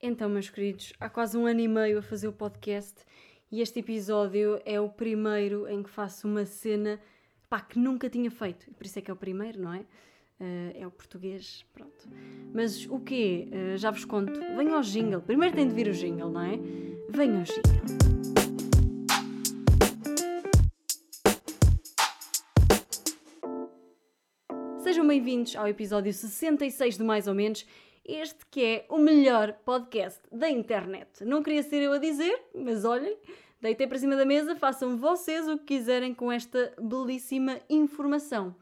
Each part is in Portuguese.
Então, meus queridos, há quase um ano e meio a fazer o podcast e este episódio é o primeiro em que faço uma cena pá, que nunca tinha feito. Por isso é que é o primeiro, não é? Uh, é o português, pronto. Mas o quê? Uh, já vos conto. Venham ao jingle. Primeiro tem de vir o jingle, não é? Venham ao jingle. Sejam bem-vindos ao episódio 66 do Mais ou Menos este que é o melhor podcast da internet. Não queria ser eu a dizer, mas olhem, deitei para cima da mesa, façam vocês o que quiserem com esta belíssima informação.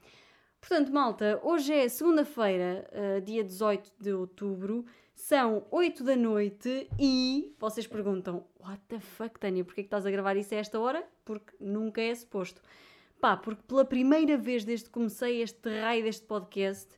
Portanto, malta, hoje é segunda-feira, uh, dia 18 de outubro, são 8 da noite e vocês perguntam: What the fuck, Tânia, porquê que estás a gravar isso a esta hora? Porque nunca é suposto. Pá, porque pela primeira vez desde que comecei este raio deste podcast,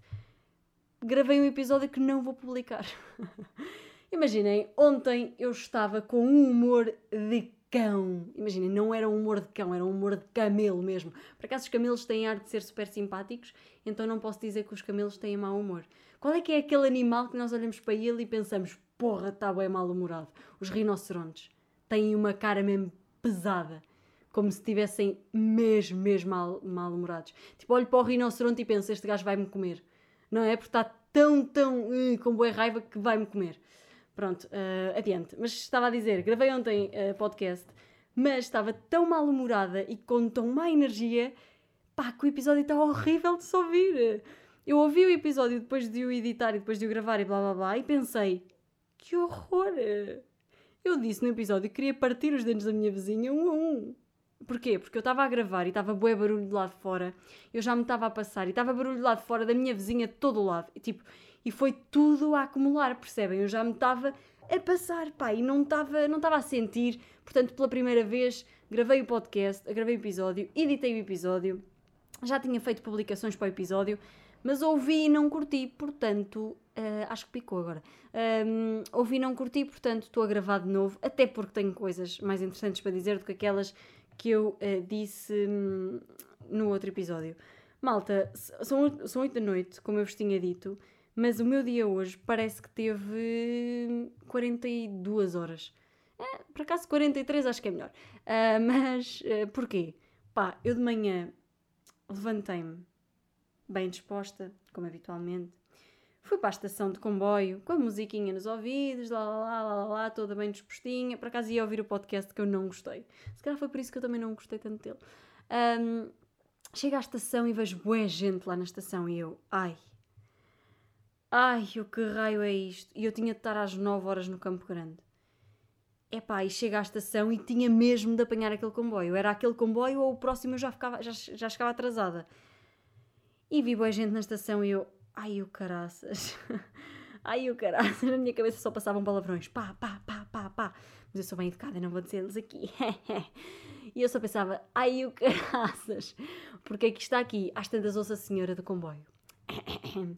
gravei um episódio que não vou publicar. Imaginem, ontem eu estava com um humor de cão. Imaginem, não era um humor de cão, era um humor de camelo mesmo. Por acaso os camelos têm ar de ser super simpáticos, então não posso dizer que os camelos têm mau humor. Qual é que é aquele animal que nós olhamos para ele e pensamos, porra, está bem mal-humorado? Os rinocerontes. Têm uma cara mesmo pesada. Como se estivessem mesmo, mesmo mal-humorados. Mal tipo, olho para o rinoceronte e penso, este gajo vai-me comer não é? Porque está tão, tão uh, com boa raiva que vai-me comer. Pronto, uh, adiante. Mas estava a dizer, gravei ontem uh, podcast, mas estava tão mal-humorada e com tão má energia, pá, que o episódio está horrível de se ouvir. Eu ouvi o episódio depois de o editar e depois de o gravar e blá blá blá e pensei, que horror! Eu disse no episódio que queria partir os dentes da minha vizinha um a um. Porquê? Porque eu estava a gravar e estava bué barulho de lado de fora, eu já me estava a passar e estava barulho de lado de fora da minha vizinha de todo o lado. E, tipo, e foi tudo a acumular, percebem? Eu já me estava a passar, pá, e não estava não a sentir. Portanto, pela primeira vez, gravei o podcast, gravei o episódio, editei o episódio, já tinha feito publicações para o episódio, mas ouvi e não curti, portanto, uh, acho que picou agora. Um, ouvi e não curti, portanto, estou a gravar de novo, até porque tenho coisas mais interessantes para dizer do que aquelas que eu uh, disse hum, no outro episódio. Malta, são, são 8 da noite, como eu vos tinha dito, mas o meu dia hoje parece que teve 42 horas. É, por acaso 43 acho que é melhor. Uh, mas uh, porquê? Pá, eu de manhã levantei-me bem disposta, como habitualmente. Fui para a estação de comboio, com a musiquinha nos ouvidos, lá, lá, lá, lá, lá, toda bem dispostinha. Por acaso ia ouvir o podcast que eu não gostei. Se calhar foi por isso que eu também não gostei tanto dele. Um, chego à estação e vejo boa gente lá na estação e eu, ai, ai, o que raio é isto? E eu tinha de estar às 9 horas no Campo Grande. Epá, e chego à estação e tinha mesmo de apanhar aquele comboio. Era aquele comboio ou o próximo eu já, ficava, já, já chegava atrasada. E vi boa gente na estação e eu, Ai, o caraças. Ai, o caraças. Na minha cabeça só passavam palavrões. Pá, pá, pá, pá, pá. Mas eu sou bem educada, não vou dizê-los aqui. e eu só pensava, ai, o caraças. Porque é que está aqui? Às tantas ouço a senhora do comboio.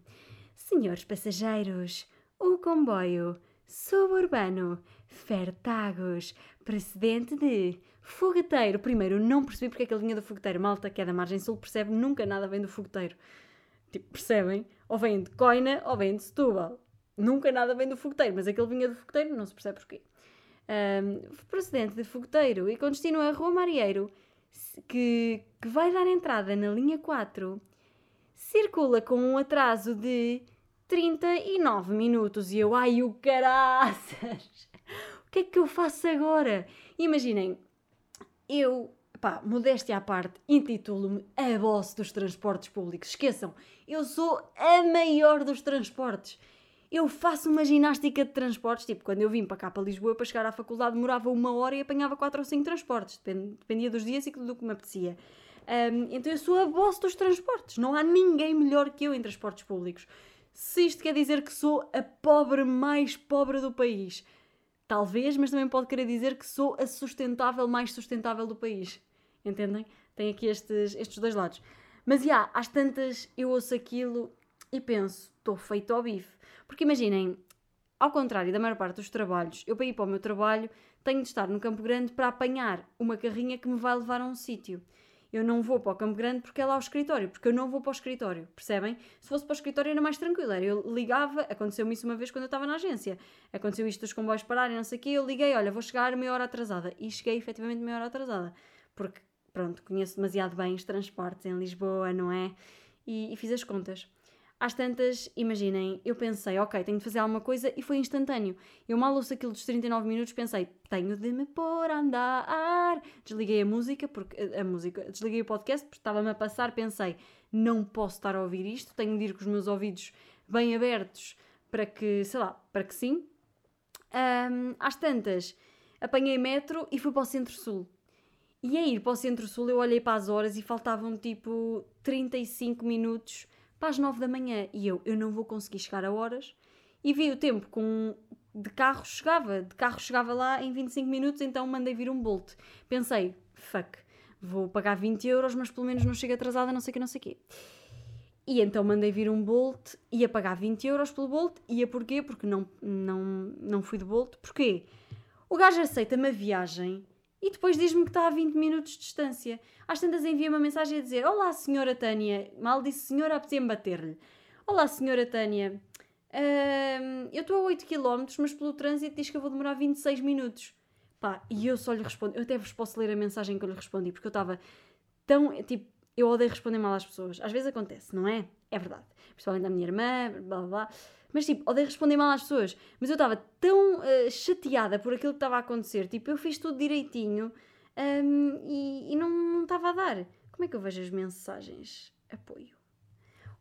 Senhores passageiros, o comboio suburbano Fertagos, precedente de fogueteiro. Primeiro, não percebi porque é que ele vinha do fogueteiro. Malta que é da margem sul percebe nunca nada vem do fogueteiro. Tipo, percebem? Ou vem de Coina ou vem de Setúbal. Nunca nada vem do fogueteiro, mas aquele vinha do fogueteiro, não se percebe porquê. Um, procedente de fogueteiro e com destino a Rua Marieiro, que, que vai dar entrada na linha 4, circula com um atraso de 39 minutos. E eu, ai o caraças! O que é que eu faço agora? Imaginem, eu pá, modéstia à parte, intitulo-me a boss dos transportes públicos. Esqueçam, eu sou a maior dos transportes. Eu faço uma ginástica de transportes, tipo, quando eu vim para cá para Lisboa para chegar à faculdade demorava uma hora e apanhava quatro ou cinco transportes, dependia dos dias e do que me apetecia. Um, então eu sou a boss dos transportes, não há ninguém melhor que eu em transportes públicos. Se isto quer dizer que sou a pobre mais pobre do país, talvez, mas também pode querer dizer que sou a sustentável mais sustentável do país. Entendem? Tem aqui estes, estes dois lados. Mas, já, às tantas eu ouço aquilo e penso, estou feito ao bife. Porque imaginem, ao contrário da maior parte dos trabalhos, eu para ir para o meu trabalho tenho de estar no Campo Grande para apanhar uma carrinha que me vai levar a um sítio. eu não vou para o Campo Grande porque é lá o escritório, porque eu não vou para o escritório, percebem? Se fosse para o escritório era mais tranquilo, era, eu ligava, aconteceu-me isso uma vez quando eu estava na agência, aconteceu isto dos comboios pararem, não sei o quê, eu liguei, olha, vou chegar meia hora atrasada, e cheguei efetivamente meia hora atrasada, porque, pronto, conheço demasiado bem os transportes em Lisboa, não é? E, e fiz as contas. Às tantas, imaginem, eu pensei, ok, tenho de fazer alguma coisa e foi instantâneo. Eu mal ouço aquilo dos 39 minutos, pensei, tenho de me pôr a andar. Desliguei a música, porque a música, desliguei o podcast porque estava-me a passar, pensei, não posso estar a ouvir isto, tenho de ir com os meus ouvidos bem abertos para que, sei lá, para que sim. Um, às tantas, apanhei metro e fui para o Centro-Sul. E a ir para o Centro-Sul eu olhei para as horas e faltavam tipo 35 minutos para as 9 da manhã e eu, eu não vou conseguir chegar a horas. E vi o tempo com de carro chegava, de carro chegava lá em 25 minutos, então mandei vir um Bolt. Pensei, fuck, vou pagar 20 euros, mas pelo menos não chego atrasada, não sei o que, não sei o quê. E então mandei vir um Bolt, ia pagar 20 euros pelo Bolt, ia porquê? Porque não, não, não fui de Bolt. Porquê? O gajo aceita-me a viagem e depois diz-me que está a 20 minutos de distância. Às tantas envia uma mensagem a dizer: Olá, senhora Tânia. Mal disse senhora, apetecia-me bater-lhe. Olá, senhora Tânia. Uh, eu estou a 8 km, mas pelo trânsito diz que eu vou demorar 26 minutos. Pá, e eu só lhe respondo. Eu até vos posso ler a mensagem que eu lhe respondi, porque eu estava tão. Tipo, eu odeio responder mal às pessoas. Às vezes acontece, não é? É verdade. Principalmente da minha irmã, blá blá blá. Mas tipo, odeio responder mal às pessoas. Mas eu estava tão uh, chateada por aquilo que estava a acontecer. Tipo, eu fiz tudo direitinho um, e, e, não estava a dar. Como é que eu vejo as mensagens? Apoio.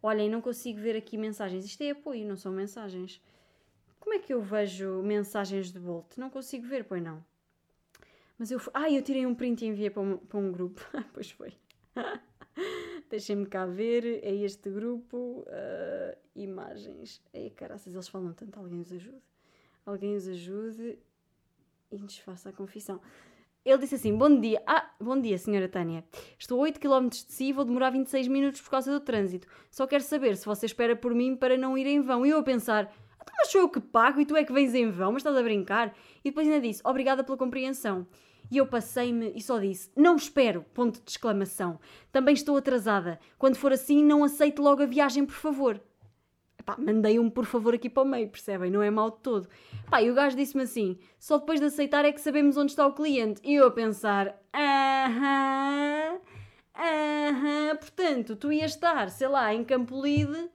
Olhem, não consigo ver aqui mensagens. Isto é apoio, não são mensagens. Como é que eu vejo mensagens de Bolt? Não consigo ver, pois não. Mas eu. Ah, eu tirei um print e enviei para um, para um grupo. pois foi. Deixem-me cá ver. É este grupo. Uh, imagens. Ei, caraças, eles falam tanto. Alguém os ajude. Alguém os ajude e desfaça a confissão. Ele disse assim: Bom dia. Ah, bom dia, senhora Tânia. Estou a 8 km de si e vou demorar 26 minutos por causa do trânsito. Só quero saber se você espera por mim para não ir em vão. E eu a pensar: então, Mas sou eu que pago e tu é que vens em vão, mas estás a brincar? E depois ainda disse: Obrigada pela compreensão. E eu passei-me e só disse: Não espero! Ponto de exclamação. Também estou atrasada. Quando for assim, não aceite logo a viagem, por favor. Epá, mandei um por favor aqui para o meio, percebem? Não é mal de todo. E o gajo disse-me assim: só depois de aceitar é que sabemos onde está o cliente. E eu a pensar: aham, aham, portanto, tu ias estar, sei lá, em Campolide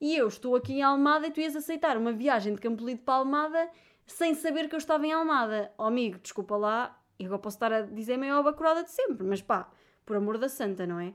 e eu estou aqui em Almada e tu ias aceitar uma viagem de Campolide para Almada sem saber que eu estava em Almada. Oh, amigo, desculpa lá, e agora posso estar a dizer a maior bacurada de sempre, mas pá, por amor da santa, não é?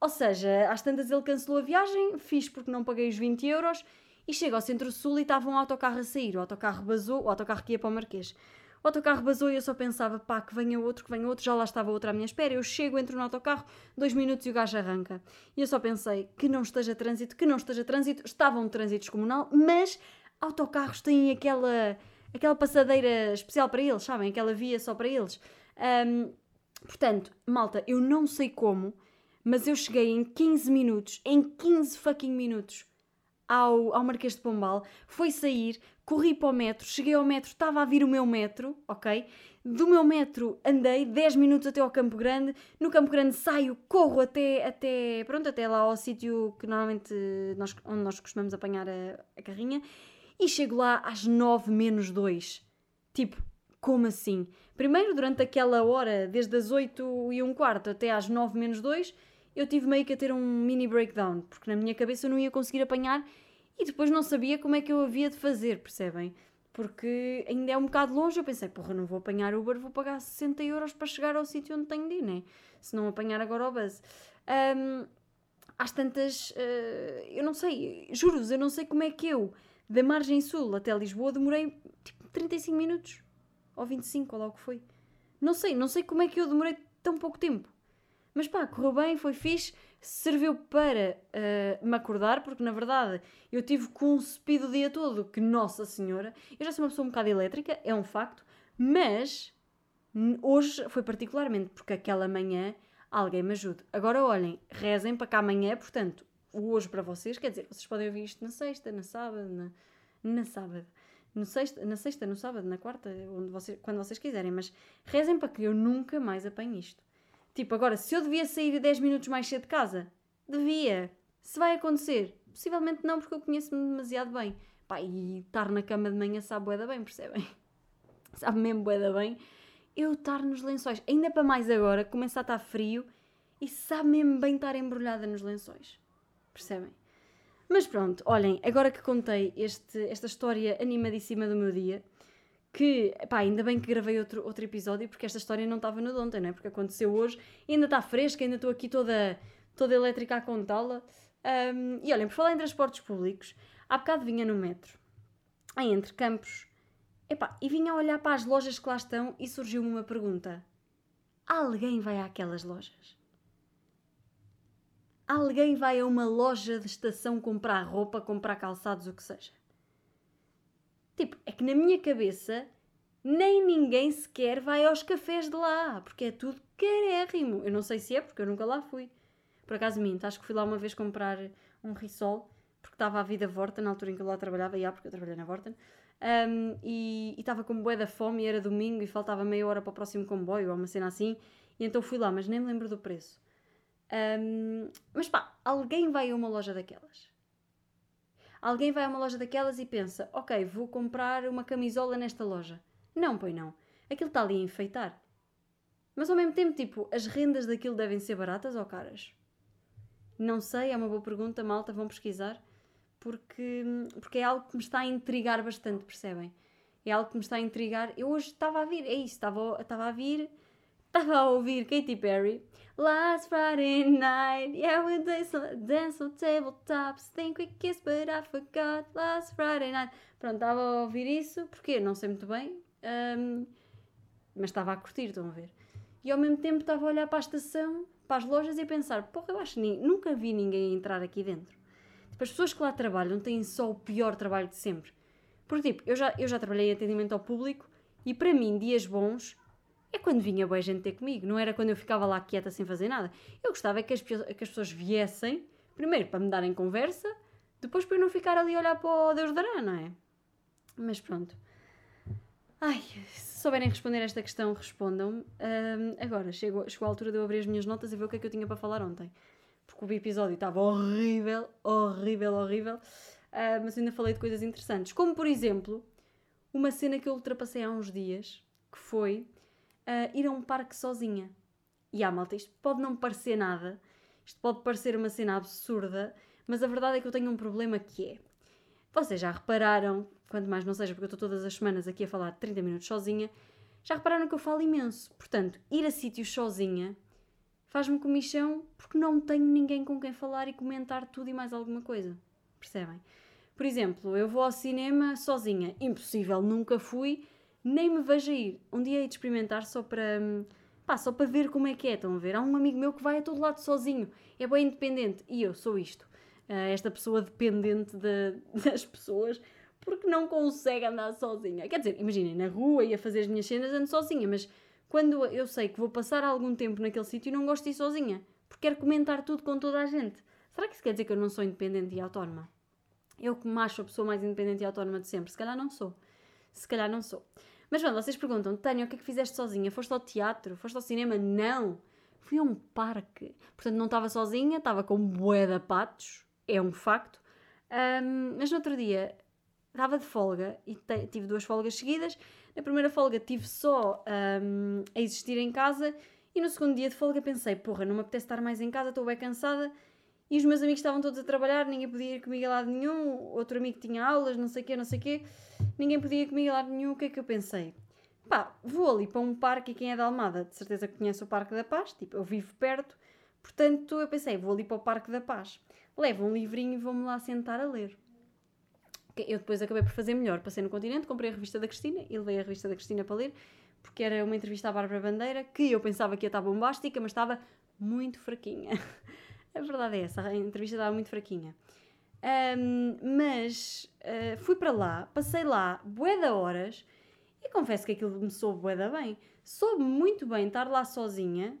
Ou seja, às tantas ele cancelou a viagem, fiz porque não paguei os 20 euros e chego ao Centro-Sul e estava um autocarro a sair. O autocarro basou, o autocarro que ia para o Marquês. O autocarro basou e eu só pensava, pá, que venha outro, que venha outro, já lá estava outro à minha espera. Eu chego, entro no autocarro, dois minutos e o gajo arranca. E eu só pensei, que não esteja trânsito, que não esteja trânsito. Estava um trânsito descomunal, mas autocarros têm aquela aquela passadeira especial para eles, sabem? Aquela via só para eles. Um, portanto, malta, eu não sei como, mas eu cheguei em 15 minutos, em 15 fucking minutos, ao, ao Marquês de Pombal, fui sair, corri para o metro, cheguei ao metro, estava a vir o meu metro, ok? Do meu metro andei 10 minutos até ao Campo Grande, no Campo Grande saio, corro até, até pronto, até lá ao sítio que normalmente nós, onde nós costumamos apanhar a, a carrinha e chego lá às 9 menos 2. Tipo, como assim? Primeiro, durante aquela hora, desde as 8 e um quarto até às 9 menos 2, eu tive meio que a ter um mini breakdown, porque na minha cabeça eu não ia conseguir apanhar e depois não sabia como é que eu havia de fazer, percebem? Porque ainda é um bocado longe, eu pensei, porra, não vou apanhar Uber, vou pagar 60 euros para chegar ao sítio onde tenho de ir, né? Se não apanhar agora o bus. Um, às tantas, uh, eu não sei, juro-vos, eu não sei como é que eu da margem sul até Lisboa demorei tipo 35 minutos. Ou 25, ou lá o que foi. Não sei, não sei como é que eu demorei tão pouco tempo. Mas pá, correu bem, foi fixe, serviu para uh, me acordar, porque na verdade eu tive um speed o dia todo, que Nossa Senhora, eu já sou uma pessoa um bocado elétrica, é um facto, mas hoje foi particularmente porque aquela manhã alguém me ajude. Agora olhem, rezem para que amanhã, portanto, hoje para vocês, quer dizer, vocês podem ouvir isto na sexta, na sábado, na, na sábado, no sexta, na sexta, no sábado, na quarta, onde vocês, quando vocês quiserem, mas rezem para que eu nunca mais apanhe isto. Tipo, agora, se eu devia sair 10 minutos mais cedo de casa, devia. Se vai acontecer, possivelmente não, porque eu conheço-me demasiado bem. Pá, e estar na cama de manhã sabe bué da bem, percebem? sabe mesmo bué da bem. Eu estar nos lençóis, ainda para mais agora, começa a estar frio e sabe mesmo bem estar embrulhada nos lençóis. Percebem? Mas pronto, olhem, agora que contei este, esta história animadíssima do meu dia, que, pá, ainda bem que gravei outro, outro episódio, porque esta história não estava no de ontem, não é? Porque aconteceu hoje, ainda está fresca, ainda estou aqui toda, toda elétrica a contá-la. Um, e olhem, por falar em transportes públicos, há bocado vinha no metro, aí entre campos, epá, e vinha a olhar para as lojas que lá estão e surgiu-me uma pergunta. Alguém vai àquelas lojas? Alguém vai a uma loja de estação comprar roupa, comprar calçados, o que seja? Tipo, é que na minha cabeça nem ninguém sequer vai aos cafés de lá, porque é tudo carérrimo. Eu não sei se é, porque eu nunca lá fui. Por acaso minto, acho que fui lá uma vez comprar um risol, porque estava a vida Vorten, na altura em que eu lá trabalhava, e há, porque eu trabalhei na Vorten, um, e estava com bué da fome, e era domingo, e faltava meia hora para o próximo comboio, ou uma cena assim, e então fui lá, mas nem me lembro do preço. Um, mas pá, alguém vai a uma loja daquelas. Alguém vai a uma loja daquelas e pensa: ok, vou comprar uma camisola nesta loja. Não, pois não. Aquilo está ali a enfeitar. Mas ao mesmo tempo, tipo, as rendas daquilo devem ser baratas ou caras? Não sei, é uma boa pergunta, malta, vão pesquisar. Porque, porque é algo que me está a intrigar bastante, percebem? É algo que me está a intrigar. Eu hoje estava a vir, é isso, estava, estava a vir, estava a ouvir Katy Perry Last Friday night, yeah, we dance, dance on tabletops. Think we kissed, but I forgot. Last Friday night. Pronto, estava a ouvir isso, porque não sei muito bem, um, mas estava a curtir, estão a ver. E ao mesmo tempo estava a olhar para a estação, para as lojas e a pensar: porra, eu acho que nunca vi ninguém entrar aqui dentro. Tipo, as pessoas que lá trabalham têm só o pior trabalho de sempre. Porque, tipo, eu já, eu já trabalhei em atendimento ao público e para mim, dias bons é quando vinha boa gente ter comigo, não era quando eu ficava lá quieta sem fazer nada. Eu gostava que as, que as pessoas viessem, primeiro para me darem conversa, depois para eu não ficar ali a olhar para o Deus dará, não é? Mas pronto. Ai, se souberem responder esta questão, respondam. Um, agora, chegou, chegou a altura de eu abrir as minhas notas e ver o que é que eu tinha para falar ontem. Porque o episódio estava horrível, horrível, horrível. Uh, mas ainda falei de coisas interessantes. Como, por exemplo, uma cena que eu ultrapassei há uns dias, que foi uh, ir a um parque sozinha. E ah, malta, isto pode não parecer nada, isto pode parecer uma cena absurda, mas a verdade é que eu tenho um problema que é. Vocês já repararam, quanto mais não seja, porque eu estou todas as semanas aqui a falar 30 minutos sozinha, já repararam que eu falo imenso. Portanto, ir a sítios sozinha faz-me comichão porque não tenho ninguém com quem falar e comentar tudo e mais alguma coisa. Percebem? Por exemplo, eu vou ao cinema sozinha. Impossível, nunca fui nem me vejo a ir. Um dia hei de experimentar só para. Hum, pá, só para ver como é que é. Estão a ver? Há um amigo meu que vai a todo lado sozinho. É bem independente. E eu sou isto. Uh, esta pessoa dependente de, das pessoas porque não consegue andar sozinha. Quer dizer, imaginem, na rua e a fazer as minhas cenas ando sozinha, mas quando eu sei que vou passar algum tempo naquele sítio não gosto de ir sozinha. Porque quero comentar tudo com toda a gente. Será que isso quer dizer que eu não sou independente e autónoma? Eu que me acho a pessoa mais independente e autónoma de sempre. Se calhar não sou. Se calhar não sou. Mas pronto, vocês perguntam, Tânia, o que é que fizeste sozinha? Foste ao teatro? Foste ao cinema? Não! Fui a um parque. Portanto, não estava sozinha, estava com bué de patos, é um facto. Um, mas no outro dia estava de folga e tive duas folgas seguidas. Na primeira folga tive só um, a existir em casa e no segundo dia de folga pensei, porra, não me apetece estar mais em casa, estou bem cansada. E os meus amigos estavam todos a trabalhar, ninguém podia ir comigo a lado nenhum, outro amigo tinha aulas, não sei o quê, não sei o quê ninguém podia ir comigo a lado nenhum, o que é que eu pensei? Pá, vou ali para um parque e quem é da Almada, de certeza que conhece o Parque da Paz, tipo, eu vivo perto, portanto eu pensei, vou ali para o Parque da Paz, levo um livrinho e vou-me lá sentar a ler. Eu depois acabei por fazer melhor, passei no continente, comprei a revista da Cristina e levei a revista da Cristina para ler, porque era uma entrevista à Bárbara Bandeira, que eu pensava que ia estar bombástica, mas estava muito fraquinha. a verdade é essa, a entrevista estava muito fraquinha. Um, mas uh, fui para lá, passei lá bué de horas e confesso que aquilo me soube bué da bem. Soube muito bem estar lá sozinha.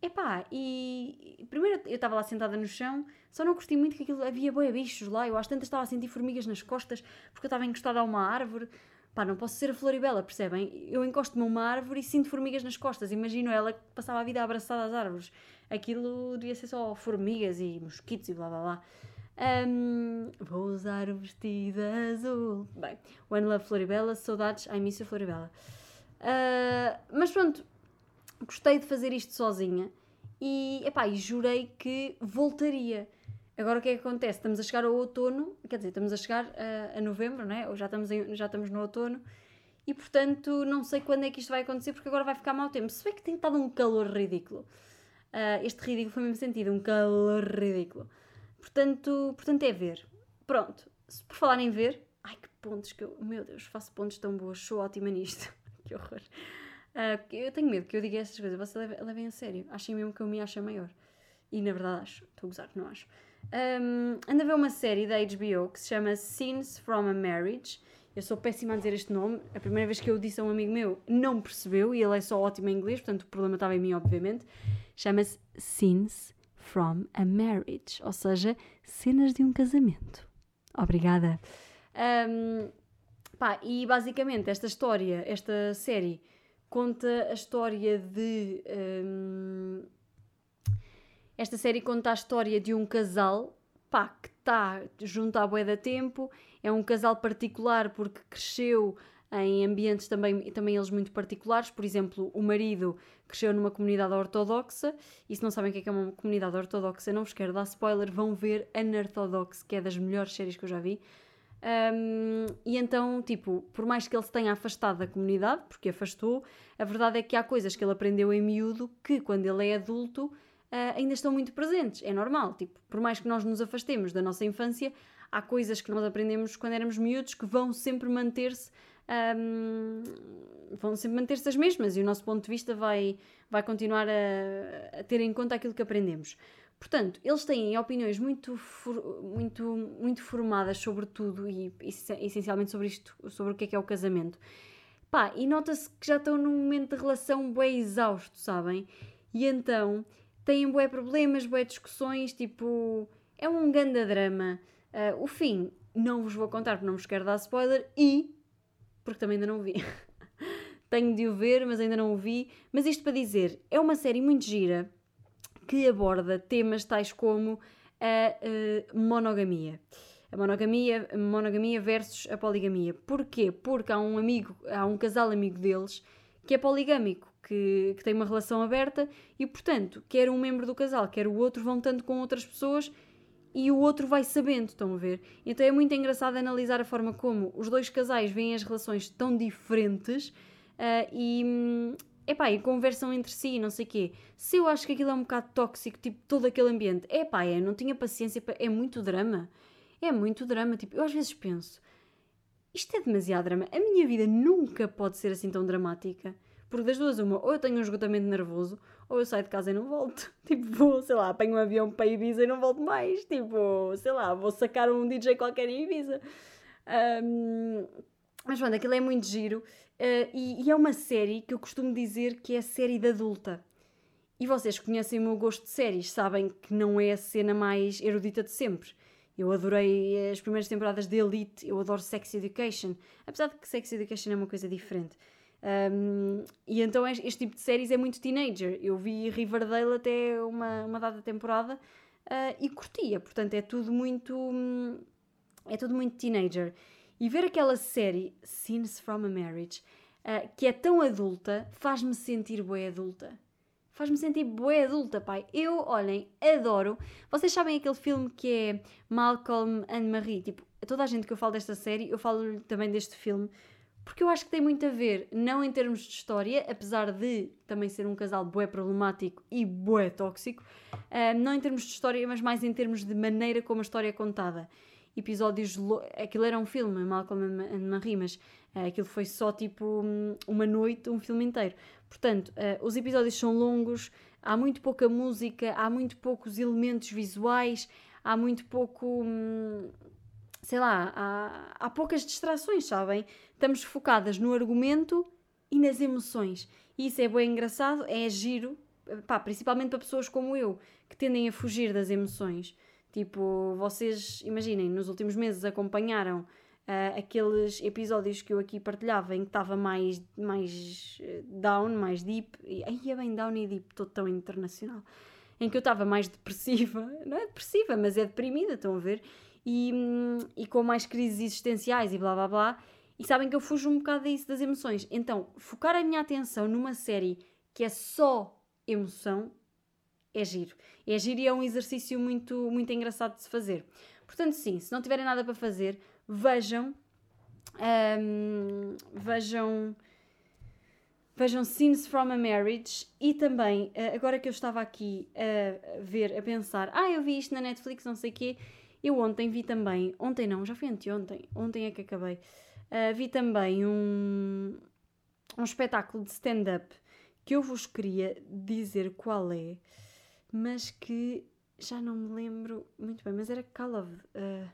Epá, e primeiro eu estava lá sentada no chão, só não curti muito que aquilo havia bué bichos lá. Eu às tantas estava a sentir formigas nas costas porque eu estava encostada a uma árvore. Pá, não posso ser a Floribela, percebem? Eu encosto-me a uma árvore e sinto formigas nas costas. Imagino ela que passava a vida abraçada às árvores. Aquilo devia ser só formigas e mosquitos e blá blá blá. Um, vou usar o vestido azul. Bem, One Love Floribela, saudades, I miss you Floribela. Uh, mas pronto, gostei de fazer isto sozinha e, epá, e jurei que voltaria. Agora o que é que acontece? Estamos a chegar ao outono, quer dizer, estamos a chegar a, a novembro, não é? Ou já estamos, em, já estamos no outono e portanto não sei quando é que isto vai acontecer porque agora vai ficar mau tempo. Se bem que tem estado um calor ridículo. Uh, este ridículo foi mesmo sentido, um calor ridículo. Portanto, portanto é ver. Pronto, se por falar em ver, ai que pontos que eu, meu Deus, faço pontos tão boas, sou ótima nisto. que horror. Uh, eu tenho medo que eu diga estas coisas, vocês levem, levem a sério. Achem mesmo que eu me acho maior. E na verdade acho, estou a gozar, não acho. Um, anda a ver uma série da HBO que se chama Scenes from a Marriage. Eu sou péssima a dizer este nome. A primeira vez que eu disse a um amigo meu, não percebeu e ele é só ótimo em inglês, portanto o problema estava em mim, obviamente. Chama-se Scenes from a Marriage, ou seja, cenas de um casamento. Obrigada. Um, pá, e basicamente esta história, esta série, conta a história de. Um, esta série conta a história de um casal pá, que está junto à bué da tempo, é um casal particular porque cresceu em ambientes também, também eles muito particulares, por exemplo, o marido cresceu numa comunidade ortodoxa, e se não sabem o que é, é uma comunidade ortodoxa, não vos quero dar spoiler, vão ver Unorthodox, que é das melhores séries que eu já vi. Um, e então, tipo, por mais que ele se tenha afastado da comunidade, porque afastou, a verdade é que há coisas que ele aprendeu em miúdo que, quando ele é adulto, uh, ainda estão muito presentes. É normal, tipo, por mais que nós nos afastemos da nossa infância, há coisas que nós aprendemos quando éramos miúdos que vão sempre manter-se um, vão sempre manter-se as mesmas e o nosso ponto de vista vai, vai continuar a, a, ter em conta aquilo que aprendemos. Portanto, eles têm opiniões muito, muito, muito formadas sobre tudo e, e essencialmente sobre isto, sobre o que é que é o casamento. Pá, e nota-se que já estão num momento de relação bem exausto, sabem? E então têm bué problemas, bué discussões, tipo, é um grande drama. Uh, o fim, não vos vou contar porque não vos quero dar spoiler e porque também ainda não vi. Tenho de o ver, mas ainda não o vi. Mas isto para dizer, é uma série muito gira que aborda temas tais como a uh, monogamia. A monogamia, a monogamia versus a poligamia. Porquê? Porque há um amigo, há um casal amigo deles que é poligâmico que, que tem uma relação aberta e, portanto, quer um membro do casal, quer o outro, vão tanto com outras pessoas e o outro vai sabendo, estão a ver? Então é muito engraçado analisar a forma como os dois casais veem as relações tão diferentes uh, e, epá, e conversam entre si, não sei o quê. Se eu acho que aquilo é um bocado tóxico, tipo, todo aquele ambiente, epá, é, não tinha paciência, é muito drama. É muito drama, tipo, eu às vezes penso, isto é demasiado drama, a minha vida nunca pode ser assim tão dramática. Porque das duas, uma, ou eu tenho um esgotamento nervoso, ou eu saio de casa e não volto. Tipo, vou, sei lá, apanho um avião para Ibiza e não volto mais. Tipo, sei lá, vou sacar um DJ qualquer em Ibiza. Um, mas pronto, aquilo é muito giro. Uh, e, e, é uma série que eu costumo dizer que é série de adulta. E vocês conhecem o meu gosto de séries, sabem que não é a cena mais erudita de sempre. Eu adorei as primeiras temporadas de Elite, eu adoro Sex Education. Apesar de que Sex Education é uma coisa diferente. Um, e então este tipo de séries é muito teenager. Eu vi Riverdale até uma, uma dada temporada uh, e curtia, portanto é tudo muito. é tudo muito teenager. E ver aquela série, Scenes from a Marriage, uh, que é tão adulta, faz-me sentir boa adulta. Faz-me sentir boa adulta, pai. Eu, olhem, adoro. Vocês sabem aquele filme que é Malcolm and Marie? Tipo, toda a gente que eu falo desta série, eu falo também deste filme porque eu acho que tem muito a ver, não em termos de história, apesar de também ser um casal bué problemático e bué tóxico, uh, não em termos de história, mas mais em termos de maneira como a história é contada. Episódios. Aquilo era um filme, Malcolm and Marie, mas uh, aquilo foi só tipo uma noite, um filme inteiro. Portanto, uh, os episódios são longos, há muito pouca música, há muito poucos elementos visuais, há muito pouco. Hum, sei lá, há, há poucas distrações, sabem? Estamos focadas no argumento e nas emoções. E isso é bem engraçado, é giro, pá, principalmente para pessoas como eu, que tendem a fugir das emoções. Tipo, vocês, imaginem, nos últimos meses acompanharam Uh, aqueles episódios que eu aqui partilhava em que estava mais, mais eh, down, mais deep, e aí é bem down e deep, estou tão internacional, em que eu estava mais depressiva, não é depressiva, mas é deprimida, estão a ver? E, e com mais crises existenciais e blá blá blá. E sabem que eu fujo um bocado disso das emoções. Então, focar a minha atenção numa série que é só emoção é giro. É giro e é um exercício muito, muito engraçado de se fazer. Portanto, sim, se não tiverem nada para fazer, vejam. Um, vejam. Vejam Scenes from a Marriage e também, eh, agora que eu estava aqui a ver, a pensar, ah, eu vi isto na Netflix, não sei o quê, eu ontem vi também, ontem não, já foi anteontem, ontem é que acabei, uh, vi também um, um espetáculo de stand-up que eu vos queria dizer qual é, mas que já não me lembro muito bem, mas era Call of. Uh...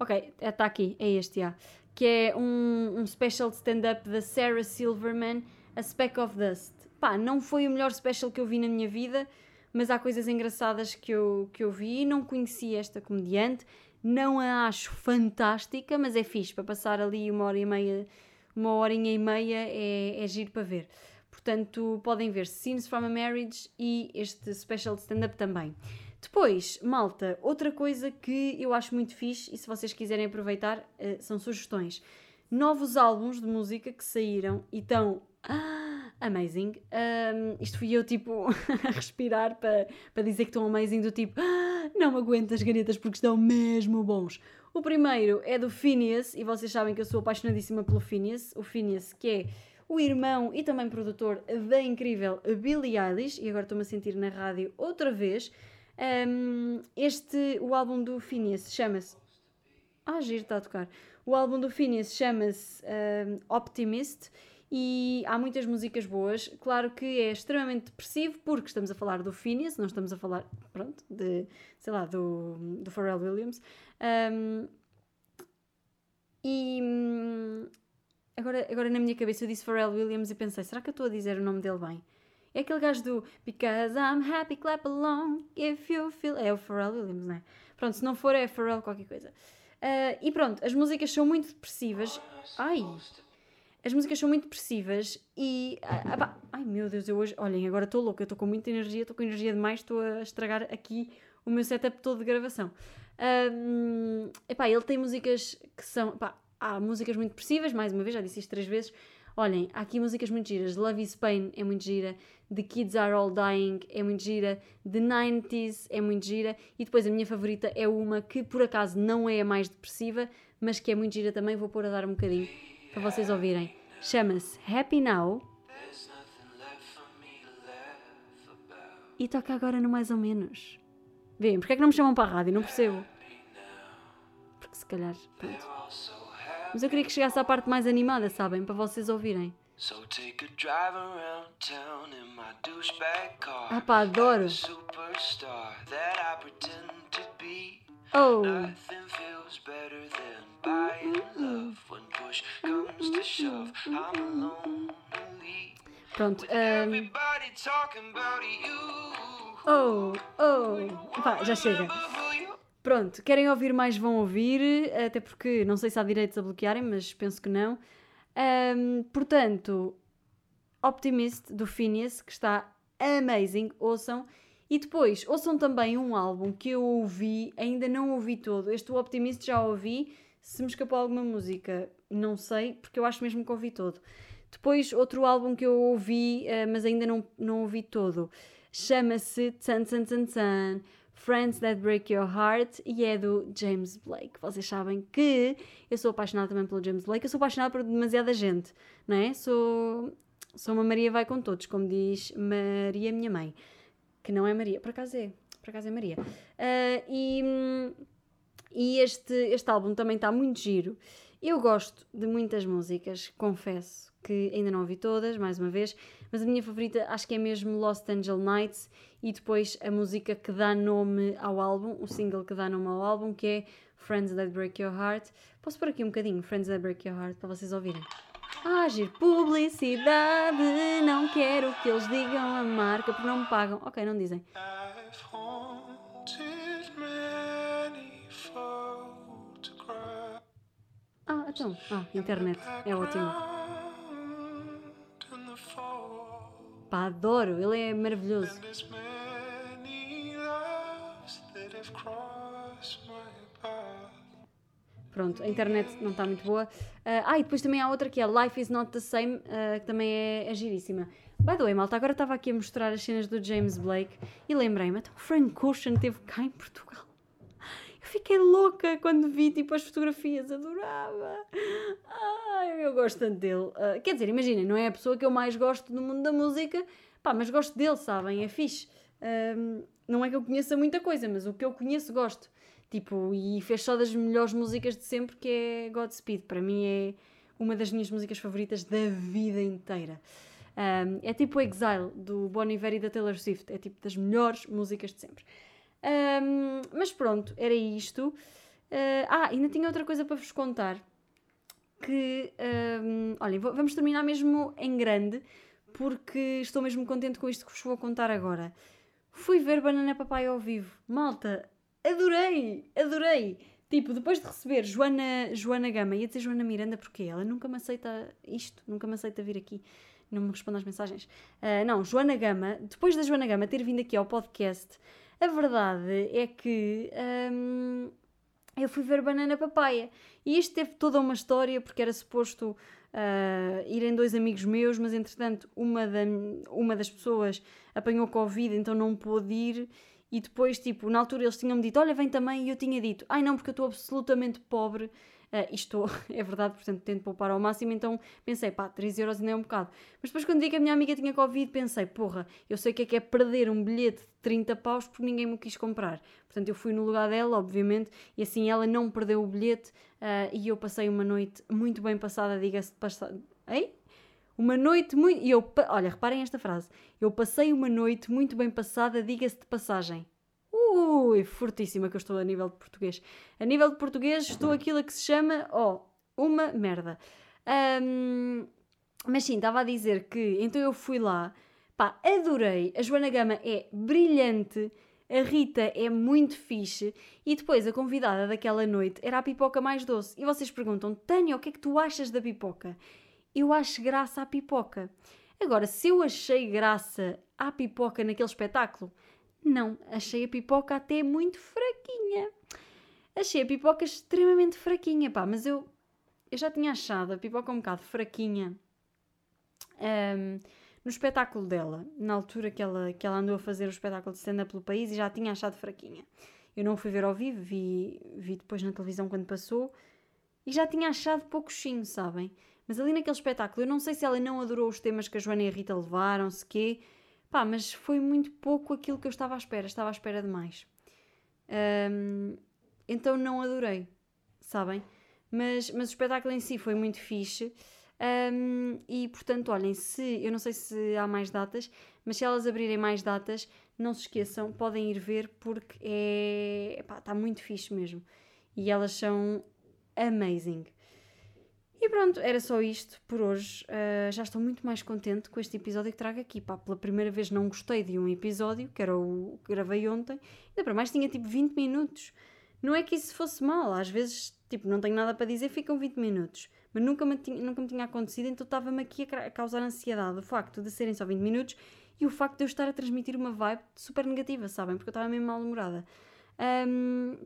Ok, está é, aqui, é este, já. Que é um, um special stand-up da Sarah Silverman, A Speck of Dust. Pá, não foi o melhor special que eu vi na minha vida, mas há coisas engraçadas que eu, que eu vi. Não conheci esta comediante, não a acho fantástica, mas é fixe para passar ali uma hora e meia, uma horinha e meia é, é giro para ver. Portanto, podem ver Scenes from a Marriage e este special stand-up também. Depois, malta, outra coisa que eu acho muito fixe, e se vocês quiserem aproveitar, uh, são sugestões. Novos álbuns de música que saíram e estão ah, amazing. Um, isto fui eu, tipo, a respirar para, para dizer que estão amazing, do tipo, ah, não aguento as ganetas porque estão mesmo bons. O primeiro é do Phineas, e vocês sabem que eu sou apaixonadíssima pelo Phineas. O Phineas, que é o irmão e também produtor da incrível Billie Eilish, e agora estou-me a sentir na rádio outra vez. Um, este, o álbum do Phineas chama-se. Ah, giro, está a tocar. O álbum do Phineas chama-se um, Optimist e há muitas músicas boas. Claro que é extremamente depressivo porque estamos a falar do Phineas, não estamos a falar, pronto, de, sei lá, do, do Pharrell Williams. Um, e, Agora, agora na minha cabeça eu disse Pharrell Williams e pensei, será que eu estou a dizer o nome dele bem? É aquele gajo do Because I'm happy, clap along if you feel. É o Pharrell Williams, não é? Pronto, se não for é Pharrell qualquer coisa. Uh, e pronto, as músicas são muito depressivas. Ai! As músicas são muito depressivas e. Ah, ah ai meu Deus, eu hoje. Olhem, agora estou louca, estou com muita energia, estou com energia demais, estou a estragar aqui o meu setup todo de gravação. Um, epá, ele tem músicas que são. Epá, há músicas muito depressivas, mais uma vez, já disse isto três vezes. Olhem, há aqui músicas muito giras. Love is Pain é muito gira. The Kids Are All Dying é muito gira. The 90s é muito gira. E depois a minha favorita é uma que por acaso não é a mais depressiva, mas que é muito gira também. Vou pôr a dar um bocadinho para vocês ouvirem. Chama-se Happy Now. E toca agora no mais ou menos. Vêem, porque é que não me chamam para a rádio? Não percebo. Porque se calhar. Pronto. Mas eu queria que chegasse à parte mais animada, sabem? Para vocês ouvirem. Ah pá, adoro! Oh! Pronto. Um... Oh, oh! Pá, já chega. Pronto, querem ouvir mais, vão ouvir, até porque não sei se há direitos a bloquearem, mas penso que não. Um, portanto, Optimist do Phineas, que está amazing, ouçam. E depois, ouçam também um álbum que eu ouvi, ainda não ouvi todo. Este Optimist já ouvi, se me escapou alguma música, não sei, porque eu acho mesmo que ouvi todo. Depois, outro álbum que eu ouvi, uh, mas ainda não, não ouvi todo, chama-se Tsan Tsan Tsan Tsan. Friends That Break Your Heart e é do James Blake. Vocês sabem que eu sou apaixonada também pelo James Blake, eu sou apaixonada por demasiada gente, não é? Sou, sou uma Maria vai com todos, como diz Maria, minha mãe, que não é Maria, por acaso é, por acaso é Maria. Uh, e, e este, este álbum também está muito giro. Eu gosto de muitas músicas, confesso que ainda não ouvi todas, mais uma vez, mas a minha favorita acho que é mesmo Lost Angel Nights e depois a música que dá nome ao álbum, o single que dá nome ao álbum, que é Friends That Break Your Heart. Posso pôr aqui um bocadinho Friends That Break Your Heart para vocês ouvirem. Agir publicidade, não quero que eles digam a marca porque não me pagam. Ok, não dizem. Então. Ah, internet. É ótimo. Pá, adoro. Ele é maravilhoso. Pronto, a internet não está muito boa. Uh, ah, e depois também há outra que é Life is Not the Same, uh, que também é, é giríssima. By the way, malta, agora estava aqui a mostrar as cenas do James Blake e lembrei-me, então o Frank Ocean esteve cá em Portugal. Fiquei louca quando vi tipo as fotografias, adorava. Ai, eu gosto tanto dele. Uh, quer dizer, imaginem, não é a pessoa que eu mais gosto no mundo da música, pá, mas gosto dele, sabem? É fixe. não é que eu conheça muita coisa, mas o que eu conheço gosto. Tipo, e fez só das melhores músicas de sempre, que é Godspeed. Para mim é uma das minhas músicas favoritas da vida inteira. Um, é tipo Exile, do Bon Iver e da Taylor Swift. É tipo das melhores músicas de sempre. Um, mas pronto, era isto. Uh, ah, ainda tinha outra coisa para vos contar. Que, um, olhem, vamos terminar mesmo em grande, porque estou mesmo contente com isto que vos vou contar agora. Fui ver Banana Papai ao vivo. Malta, adorei, adorei. Tipo, depois de receber Joana, Joana Gama, ia dizer Joana Miranda porque ela nunca me aceita isto, nunca me aceita vir aqui, não me responde às mensagens. Uh, não, Joana Gama, depois da Joana Gama ter vindo aqui ao podcast, a verdade é que um, eu fui ver Banana Papaya e isto teve toda uma história porque era suposto uh, irem dois amigos meus, mas entretanto uma, da, uma das pessoas apanhou Covid, então não pôde ir e depois, tipo, na altura eles tinham-me dito: Olha, vem também. E eu tinha dito: Ai não, porque eu estou absolutamente pobre. Uh, isto é verdade, portanto tento poupar ao máximo. Então pensei: pá, 3 euros ainda é um bocado. Mas depois, quando vi que a minha amiga tinha Covid, pensei: porra, eu sei o que é que é perder um bilhete de 30 paus porque ninguém me quis comprar. Portanto, eu fui no lugar dela, obviamente, e assim ela não perdeu o bilhete. Uh, e eu passei uma noite muito bem passada, diga-se de passada. Ei? Uma noite muito. E eu, olha, reparem esta frase. Eu passei uma noite muito bem passada, diga-se de passagem. Ui, fortíssima que eu estou a nível de português. A nível de português estou aquilo que se chama, ó, oh, uma merda. Um, mas sim, estava a dizer que então eu fui lá, pá, adorei. A Joana Gama é brilhante, a Rita é muito fixe e depois a convidada daquela noite era a pipoca mais doce. E vocês perguntam, Tânia, o que é que tu achas da pipoca? eu acho graça à pipoca. Agora, se eu achei graça à pipoca naquele espetáculo, não, achei a pipoca até muito fraquinha. Achei a pipoca extremamente fraquinha, pá, mas eu, eu já tinha achado a pipoca um bocado fraquinha um, no espetáculo dela, na altura que ela, que ela andou a fazer o espetáculo de stand-up pelo país e já tinha achado fraquinha. Eu não fui ver ao vivo, vi, vi depois na televisão quando passou e já tinha achado pouco chinho, sabem? Mas ali naquele espetáculo, eu não sei se ela não adorou os temas que a Joana e a Rita levaram, se quê, pá, mas foi muito pouco aquilo que eu estava à espera, estava à espera de mais. Um, então não adorei, sabem? Mas, mas o espetáculo em si foi muito fixe. Um, e portanto, olhem, se eu não sei se há mais datas, mas se elas abrirem mais datas, não se esqueçam, podem ir ver porque é, está muito fixe mesmo. E elas são amazing. E pronto, era só isto por hoje. Uh, já estou muito mais contente com este episódio que trago aqui. Pá, pela primeira vez não gostei de um episódio, que era o que gravei ontem. Ainda para mais tinha tipo 20 minutos. Não é que isso fosse mal, às vezes, tipo, não tenho nada para dizer, ficam 20 minutos. Mas nunca me tinha, nunca me tinha acontecido, então estava-me aqui a causar ansiedade. O facto de serem só 20 minutos e o facto de eu estar a transmitir uma vibe super negativa, sabem? Porque eu estava mesmo mal-humorada. Um,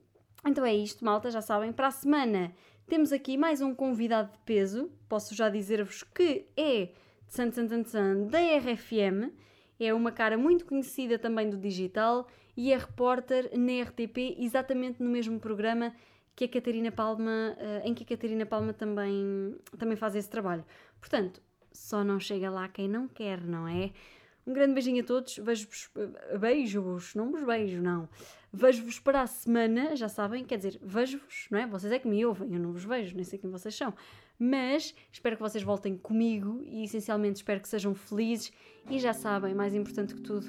então é isto, malta, já sabem. Para a semana temos aqui mais um convidado de peso. Posso já dizer-vos que é de San, San, San, da RFM. É uma cara muito conhecida também do digital e é repórter na RTP, exatamente no mesmo programa que a Catarina Palma, uh, em que a Catarina Palma também, também faz esse trabalho. Portanto, só não chega lá quem não quer, não é? Um grande beijinho a todos, vejo-vos, eh, beijo-vos, não vos beijo, não. Vejo-vos para a semana, já sabem, quer dizer, vejo-vos, não é? Vocês é que me ouvem, eu não vos vejo, nem sei quem vocês são. Mas espero que vocês voltem comigo e essencialmente espero que sejam felizes e já sabem, mais importante que tudo,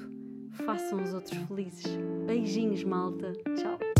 façam os outros felizes. Beijinhos, malta. Tchau.